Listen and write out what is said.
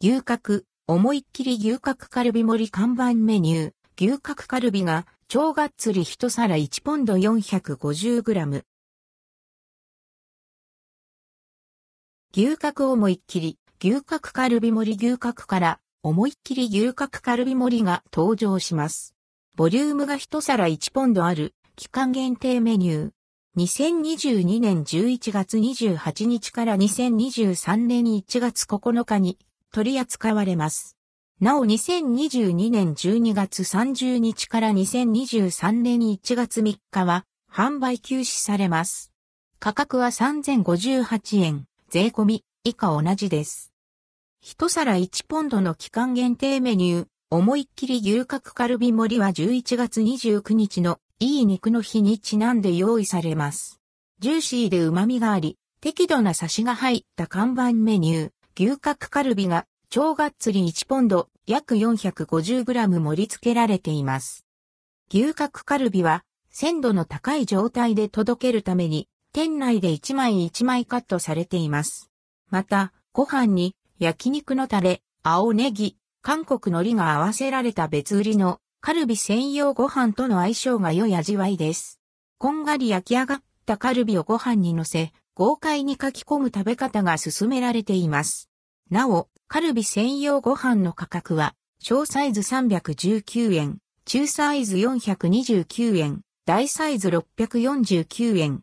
牛角、思いっきり牛角カルビ盛り看板メニュー、牛角カルビが超がっつり一皿1ポンド 450g。牛角思いっきり、牛角カルビ盛り牛角から思いっきり牛角カルビ盛りが登場します。ボリュームが一皿1ポンドある期間限定メニュー。2022年11月28日から2023年1月9日に取り扱われます。なお2022年12月30日から2023年1月3日は販売休止されます。価格は3058円、税込み以下同じです。一皿1ポンドの期間限定メニュー、思いっきり牛角カルビ盛りは11月29日のいい肉の日にちなんで用意されます。ジューシーで旨味があり、適度なサシが入った看板メニュー、牛角カルビが超がっつり1ポンド約 450g 盛り付けられています。牛角カルビは鮮度の高い状態で届けるために店内で1枚1枚カットされています。また、ご飯に焼肉のタレ、青ネギ、韓国海苔が合わせられた別売りのカルビ専用ご飯との相性が良い味わいです。こんがり焼き上がったカルビをご飯に乗せ、豪快に書き込む食べ方が勧められています。なお、カルビ専用ご飯の価格は、小サイズ319円、中サイズ429円、大サイズ649円、